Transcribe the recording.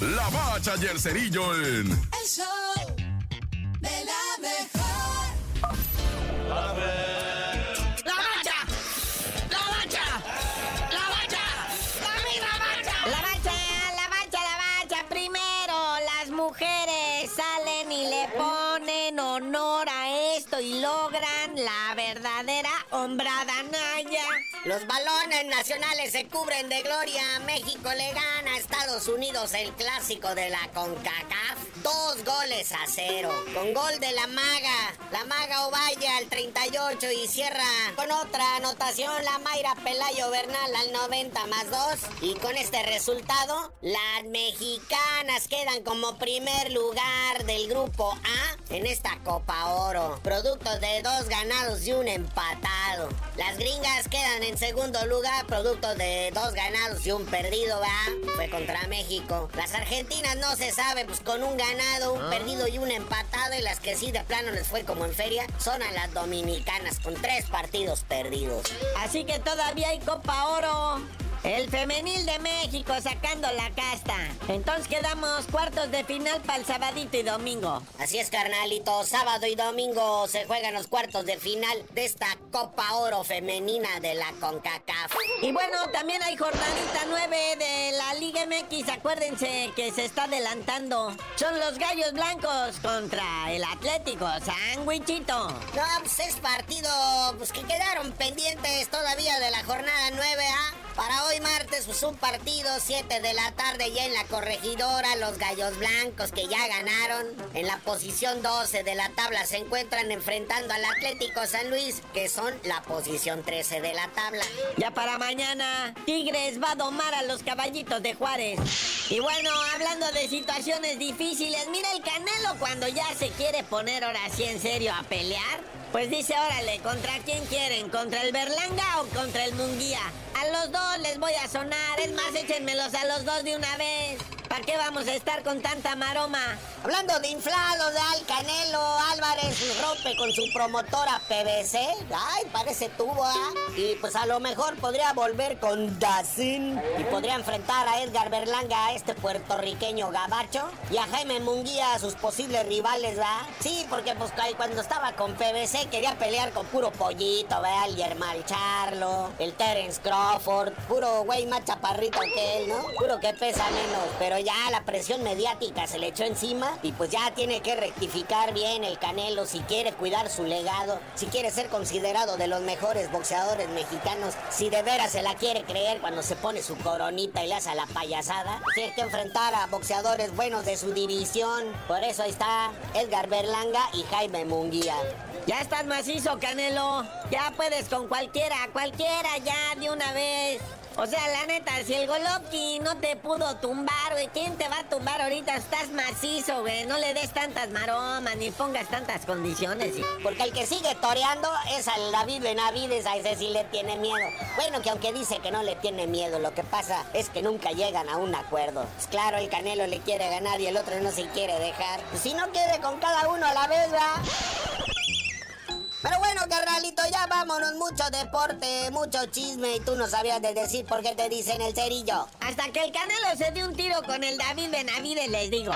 La Bacha y el Cerillo en... El show de la mejor. ¡La bacha! ¡La bacha! ¡La bacha! ¡La misma bacha! La bacha, la bacha, la bacha. Primero, las mujeres salen y le ponen honor a esto y logran la verdadera hombrada naya. Los balones nacionales se cubren de gloria. México le gana Estados Unidos el clásico de la CONCACAF. Dos goles a cero. Con gol de la maga. La maga Ovalle al 38 y cierra con otra anotación la Mayra Pelayo Bernal al 90 más 2. Y con este resultado, las mexicanas quedan como primer lugar del grupo A en esta Copa Oro. Producto de dos ganados y un empatado. Las gringas quedan en segundo lugar, producto de dos ganados y un perdido, ¿va? Fue contra México. Las argentinas no se sabe, pues con un ganado, un perdido y un empatado. Y las que sí de plano les fue como en feria son a las dominicanas, con tres partidos perdidos. Así que todavía hay Copa Oro. El femenil de México sacando la casta. Entonces quedamos cuartos de final para el sabadito y domingo. Así es, carnalito. Sábado y domingo se juegan los cuartos de final de esta Copa Oro femenina de la CONCACAF. Y bueno, también hay jornadita 9 de la Liga MX. Acuérdense que se está adelantando. Son los Gallos Blancos contra el Atlético Sandwichito. No, pues es partido pues, que quedaron pendientes todavía de la jornada 9A. Para hoy martes, pues un partido, 7 de la tarde ya en la corregidora. Los Gallos Blancos que ya ganaron. En la posición 12 de la tabla se encuentran enfrentando al Atlético San Luis, que son la posición 13 de la tabla. Ya para mañana, Tigres va a domar a los caballitos de Juárez. Y bueno, hablando de situaciones difíciles, mira el Canelo cuando ya se quiere poner ahora sí en serio a pelear. Pues dice, órale, ¿contra quién quieren? ¿Contra el Berlanga o contra el Munguía? A los dos les voy a es más, échenmelos a los dos de una vez. ¿Para qué vamos a estar con tanta maroma? Hablando de inflados, al Canelo Álvarez rompe con su promotora PVC. Ay, parece tubo, ¿ah? Y pues a lo mejor podría volver con Dacin. Y podría enfrentar a Edgar Berlanga, a este puertorriqueño gabacho. Y a Jaime Munguía, a sus posibles rivales, ¿verdad? Sí, porque pues cuando estaba con PVC quería pelear con puro pollito, ¿verdad? El Yermal Charlo, el Terence Crawford. Puro güey más chaparrito que él, ¿no? Puro que pesa menos. Pero ya la presión mediática se le echó encima y pues ya tiene que rectificar bien el Canelo si quiere cuidar su legado, si quiere ser considerado de los mejores boxeadores mexicanos, si de veras se la quiere creer cuando se pone su coronita y le hace la payasada, tiene que enfrentar a boxeadores buenos de su división. Por eso ahí está Edgar Berlanga y Jaime Munguía. Ya estás macizo, Canelo. Ya puedes con cualquiera, cualquiera ya de una vez. O sea, la neta, si el Golovkin no te pudo tumbar, güey, ¿quién te va a tumbar ahorita? Estás macizo, güey. No le des tantas maromas ni pongas tantas condiciones. Porque el que sigue toreando es al David Benavides, a ese sí le tiene miedo. Bueno, que aunque dice que no le tiene miedo, lo que pasa es que nunca llegan a un acuerdo. Pues claro, el Canelo le quiere ganar y el otro no se quiere dejar. Pues si no quiere con cada uno a la vez, ¿va? Pero bueno, carnalito, ya vámonos. Mucho deporte, mucho chisme y tú no sabías de decir por qué te dicen el cerillo. Hasta que el Canelo se dé un tiro con el David Benavides, les digo.